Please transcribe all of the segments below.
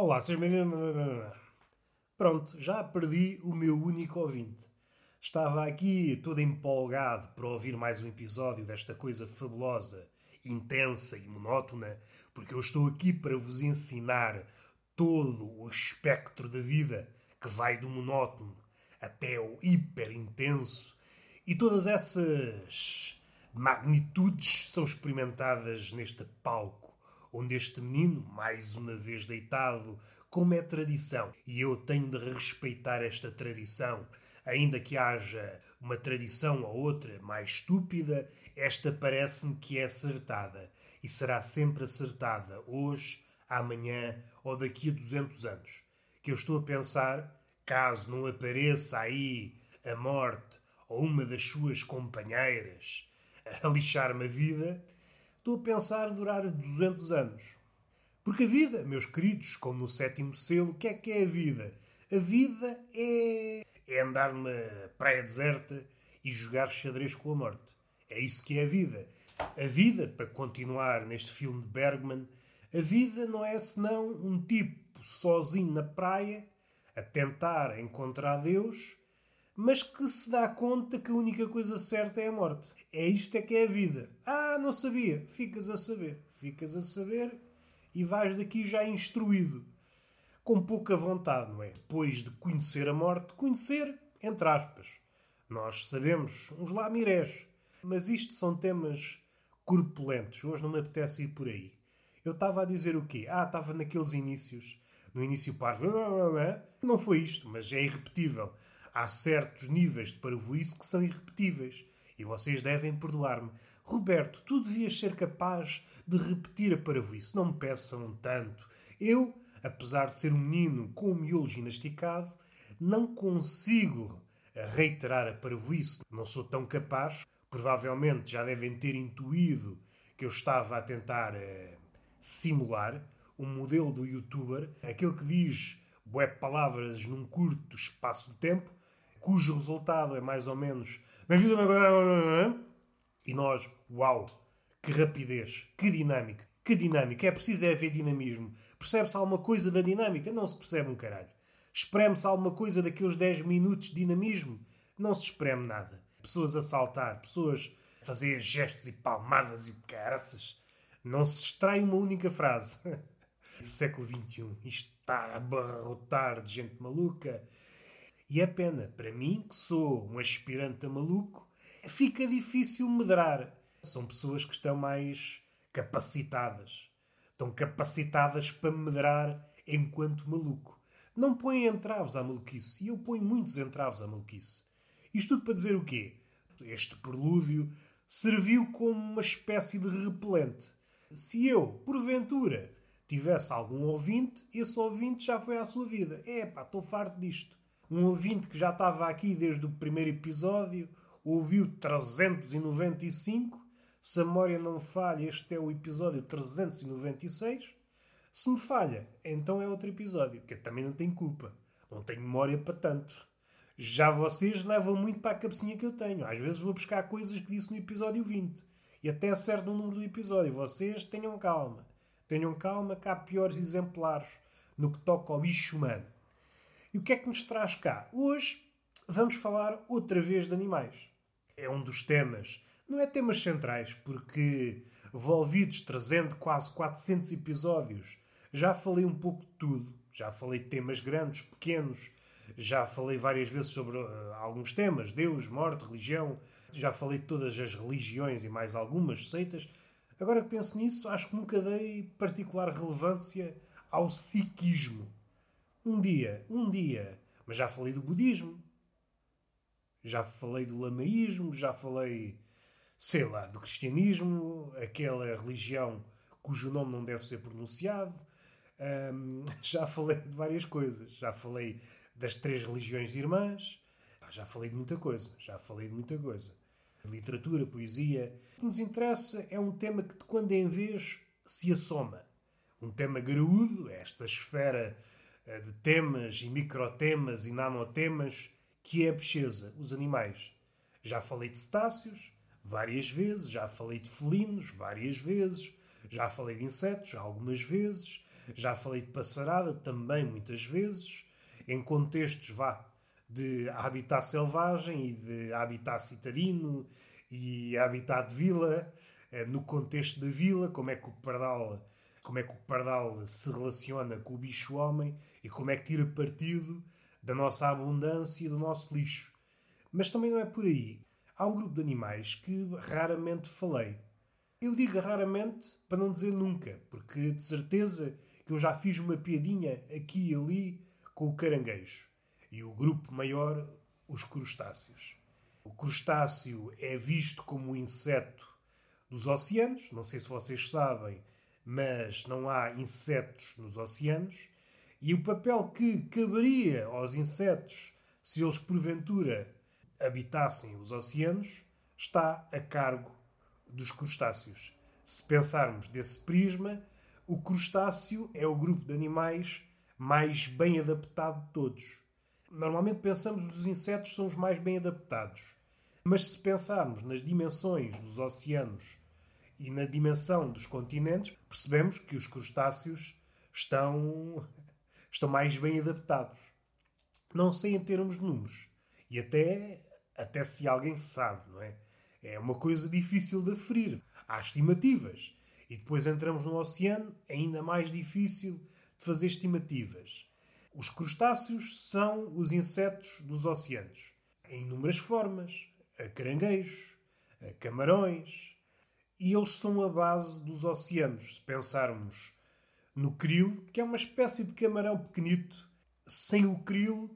Olá, seja bem-vindo. Pronto, já perdi o meu único ouvinte. Estava aqui todo empolgado para ouvir mais um episódio desta coisa fabulosa, intensa e monótona, porque eu estou aqui para vos ensinar todo o espectro da vida que vai do monótono até o hiper intenso e todas essas magnitudes são experimentadas neste palco, onde este menino, mais uma vez deitado, como é tradição, e eu tenho de respeitar esta tradição, ainda que haja uma tradição ou outra mais estúpida, esta parece-me que é acertada e será sempre acertada hoje, amanhã ou daqui a 200 anos. Que eu estou a pensar, caso não apareça aí a morte ou uma das suas companheiras a lixar-me a vida, estou a pensar durar 200 anos. Porque a vida, meus queridos, como no sétimo selo, o que é que é a vida? A vida é, é andar numa praia deserta e jogar xadrez com a morte. É isso que é a vida. A vida, para continuar neste filme de Bergman, a vida não é senão um tipo sozinho na praia a tentar encontrar Deus mas que se dá conta que a única coisa certa é a morte. É isto é que é a vida. Ah, não sabia. Ficas a saber. Ficas a saber e vais daqui já instruído. Com pouca vontade, não é? Pois de conhecer a morte, conhecer, entre aspas. Nós sabemos, uns lá mirés. Mas isto são temas corpulentos. Hoje não me apetece ir por aí. Eu estava a dizer o quê? Ah, estava naqueles inícios. No início parvo. Não foi isto, mas é irrepetível há certos níveis de parvoíce que são irrepetíveis. E vocês devem perdoar-me. Roberto, tu devias ser capaz de repetir a parvoíce. Não me peçam tanto. Eu, apesar de ser um menino com o miolo ginasticado, não consigo reiterar a parvoíce. Não sou tão capaz. Provavelmente já devem ter intuído que eu estava a tentar uh, simular um modelo do youtuber, aquele que diz web palavras num curto espaço de tempo, cujo resultado é mais ou menos e nós, uau, que rapidez, que dinâmica, que dinâmica. É preciso é haver dinamismo. Percebe-se alguma coisa da dinâmica? Não se percebe um caralho. Espreme-se alguma coisa daqueles 10 minutos de dinamismo? Não se espreme nada. Pessoas a saltar, pessoas a fazer gestos e palmadas e caraças. Não se extrai uma única frase. Século XXI. Isto está a abarrotar de gente maluca e é pena, para mim, que sou um aspirante a maluco, fica difícil medrar. São pessoas que estão mais capacitadas. Estão capacitadas para medrar enquanto maluco. Não põem entraves à maluquice. E eu ponho muitos entraves à maluquice. Isto tudo para dizer o quê? Este prelúdio serviu como uma espécie de repelente. Se eu, porventura, tivesse algum ouvinte, esse ouvinte já foi à sua vida. É pá, estou farto disto um ouvinte que já estava aqui desde o primeiro episódio, ouviu 395. Se a memória não falha, este é o episódio 396. Se me falha, então é outro episódio, que eu também não tenho culpa. Não tenho memória para tanto. Já vocês levam muito para a cabecinha que eu tenho. Às vezes vou buscar coisas que disse no episódio 20. E até acerto no número do episódio. Vocês tenham calma. Tenham calma que há piores exemplares no que toca ao bicho humano. E o que é que nos traz cá? Hoje vamos falar outra vez de animais. É um dos temas, não é temas centrais, porque envolvidos trazendo quase 400 episódios, já falei um pouco de tudo. Já falei de temas grandes, pequenos, já falei várias vezes sobre uh, alguns temas: Deus, morte, religião. Já falei de todas as religiões e mais algumas seitas. Agora que penso nisso, acho que nunca dei particular relevância ao psiquismo. Um dia, um dia. Mas já falei do budismo. Já falei do lamaísmo, já falei, sei lá, do cristianismo, aquela religião cujo nome não deve ser pronunciado. Um, já falei de várias coisas. Já falei das três religiões irmãs. Já falei de muita coisa. Já falei de muita coisa. Literatura, poesia. O que nos interessa é um tema que de quando em vez se assoma. Um tema graúdo, esta esfera de temas e microtemas e nanotemas que é a pesquisa, os animais. Já falei de cetáceos várias vezes, já falei de felinos várias vezes, já falei de insetos algumas vezes, Já falei de passarada também muitas vezes, em contextos vá de habitat selvagem e de habitat citadino e habitat de vila, eh, no contexto da vila, como é que o pardal, como é que o pardal se relaciona com o bicho homem e como é que tira partido da nossa abundância e do nosso lixo. Mas também não é por aí. Há um grupo de animais que raramente falei. Eu digo raramente para não dizer nunca, porque de certeza que eu já fiz uma piadinha aqui e ali com o caranguejo. E o grupo maior, os crustáceos. O crustáceo é visto como um inseto dos oceanos, não sei se vocês sabem, mas não há insetos nos oceanos. E o papel que caberia aos insetos se eles porventura habitassem os oceanos está a cargo dos crustáceos. Se pensarmos desse prisma, o crustáceo é o grupo de animais mais bem adaptado de todos. Normalmente pensamos que os insetos são os mais bem adaptados. Mas se pensarmos nas dimensões dos oceanos e na dimensão dos continentes, percebemos que os crustáceos estão estão mais bem adaptados. Não sei em termos de números. E até, até se alguém sabe, não é? É uma coisa difícil de aferir. Há estimativas. E depois entramos no oceano, ainda mais difícil de fazer estimativas. Os crustáceos são os insetos dos oceanos. Em inúmeras formas. A caranguejos, a camarões. E eles são a base dos oceanos. Se pensarmos no krill, que é uma espécie de camarão pequenito. Sem o krill,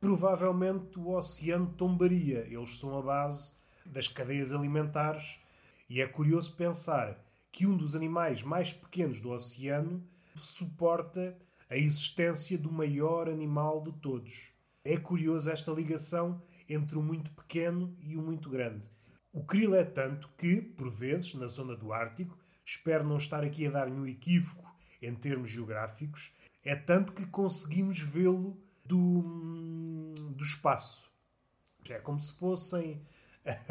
provavelmente o oceano tombaria. Eles são a base das cadeias alimentares e é curioso pensar que um dos animais mais pequenos do oceano suporta a existência do maior animal de todos. É curioso esta ligação entre o muito pequeno e o muito grande. O krill é tanto que, por vezes, na zona do Ártico, espero não estar aqui a dar nenhum equívoco em termos geográficos, é tanto que conseguimos vê-lo do, do espaço. É como se fossem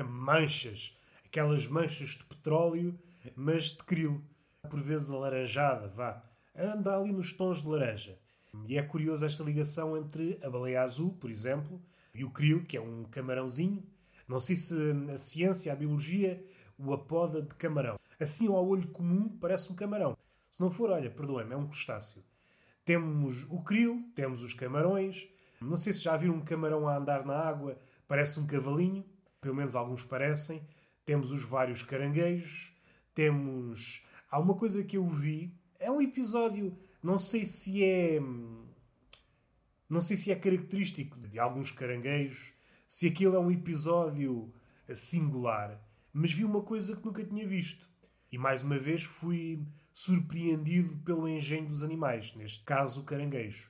manchas, aquelas manchas de petróleo, mas de krill. Por vezes alaranjada, vá. Anda ali nos tons de laranja. E é curioso esta ligação entre a baleia azul, por exemplo, e o krill, que é um camarãozinho. Não sei se a ciência, a biologia, o apoda de camarão. Assim, ao olho comum, parece um camarão. Se não for, olha, perdoem-me, é um crustáceo. Temos o krill, temos os camarões. Não sei se já viram um camarão a andar na água, parece um cavalinho, pelo menos alguns parecem. Temos os vários caranguejos, temos. Há uma coisa que eu vi, é um episódio, não sei se é. Não sei se é característico de alguns caranguejos, se aquilo é um episódio singular, mas vi uma coisa que nunca tinha visto. E mais uma vez fui surpreendido pelo engenho dos animais, neste caso o caranguejo.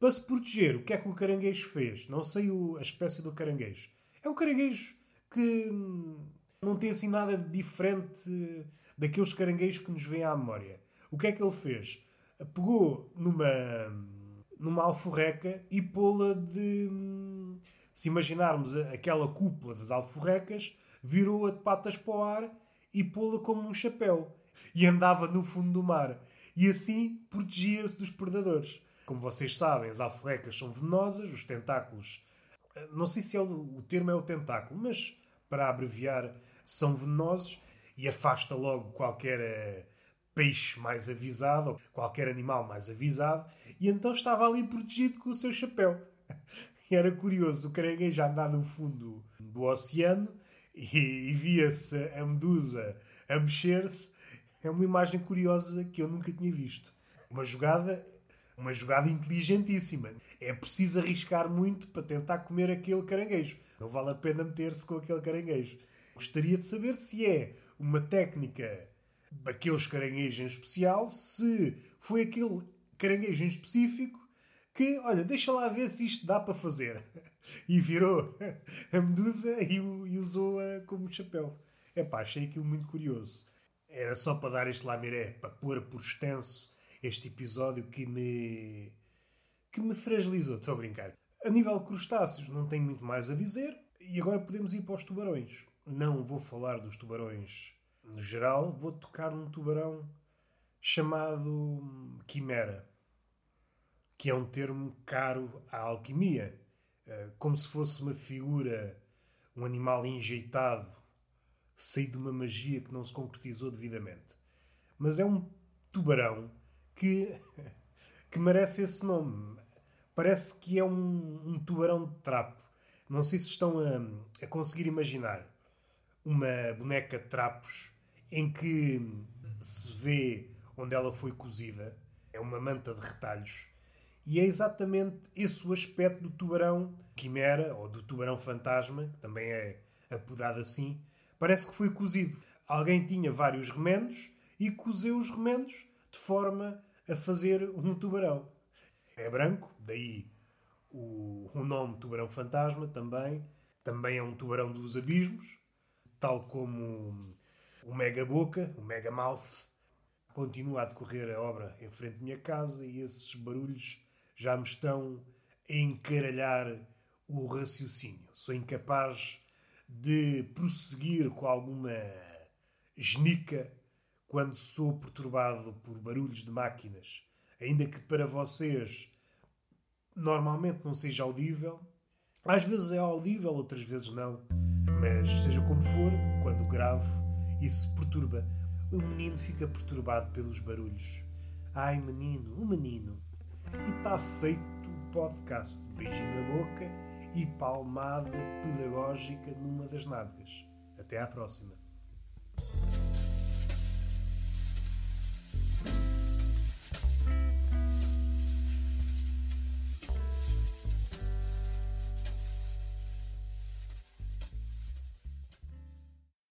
Para se proteger, o que é que o caranguejo fez? Não sei a espécie do caranguejo. É um caranguejo que hum, não tem assim nada de diferente daqueles caranguejos que nos vêm à memória. O que é que ele fez? Pegou numa, numa alforreca e pô-la de. Se imaginarmos aquela cúpula das alforrecas, virou-a de patas para o ar e pô-la como um chapéu e andava no fundo do mar. E assim protegia-se dos predadores. Como vocês sabem, as alforrecas são venenosas, os tentáculos. Eh, não sei se é o, o termo é o tentáculo, mas para abreviar, são venenosos e afasta logo qualquer uh, peixe mais avisado, ou qualquer animal mais avisado, e então estava ali protegido com o seu chapéu. Era curioso, o caranguejo andar no fundo do oceano e, e via-se a medusa a mexer-se é uma imagem curiosa que eu nunca tinha visto. Uma jogada, uma jogada inteligentíssima. É preciso arriscar muito para tentar comer aquele caranguejo. Não vale a pena meter-se com aquele caranguejo. Gostaria de saber se é uma técnica daqueles caranguejos em especial, se foi aquele caranguejo em específico que, olha, deixa lá ver se isto dá para fazer. E virou a medusa e, usou-a como chapéu. É pá, achei aquilo muito curioso. Era só para dar este lamiré, para pôr por extenso este episódio que me. que me fragilizou. Estou a brincar. A nível de crustáceos, não tenho muito mais a dizer. E agora podemos ir para os tubarões. Não vou falar dos tubarões no geral, vou tocar num tubarão chamado quimera, que é um termo caro à alquimia, eh, como se fosse uma figura, um animal enjeitado, saído de uma magia que não se concretizou devidamente. Mas é um tubarão que, que merece esse nome. Parece que é um, um tubarão de trapo. Não sei se estão a, a conseguir imaginar uma boneca de trapos em que se vê onde ela foi cozida. É uma manta de retalhos. E é exatamente esse o aspecto do tubarão quimera ou do tubarão fantasma, que também é apodado assim. Parece que foi cozido. Alguém tinha vários remendos e cozeu os remendos de forma a fazer um tubarão. É branco, daí o, o nome tubarão fantasma também. Também é um tubarão dos abismos, tal como o Mega Boca, o Mega Mouth. Continua a decorrer a obra em frente à minha casa e esses barulhos já me estão a encaralhar o raciocínio. Sou incapaz de prosseguir com alguma genica quando sou perturbado por barulhos de máquinas, ainda que para vocês normalmente não seja audível. Às vezes é audível, outras vezes não. Mas seja como for, quando gravo, isso perturba. O menino fica perturbado pelos barulhos. Ai, menino, o menino. E está feito o podcast. Beijinho na boca e palmada pedagógica numa das nádegas. Até à próxima.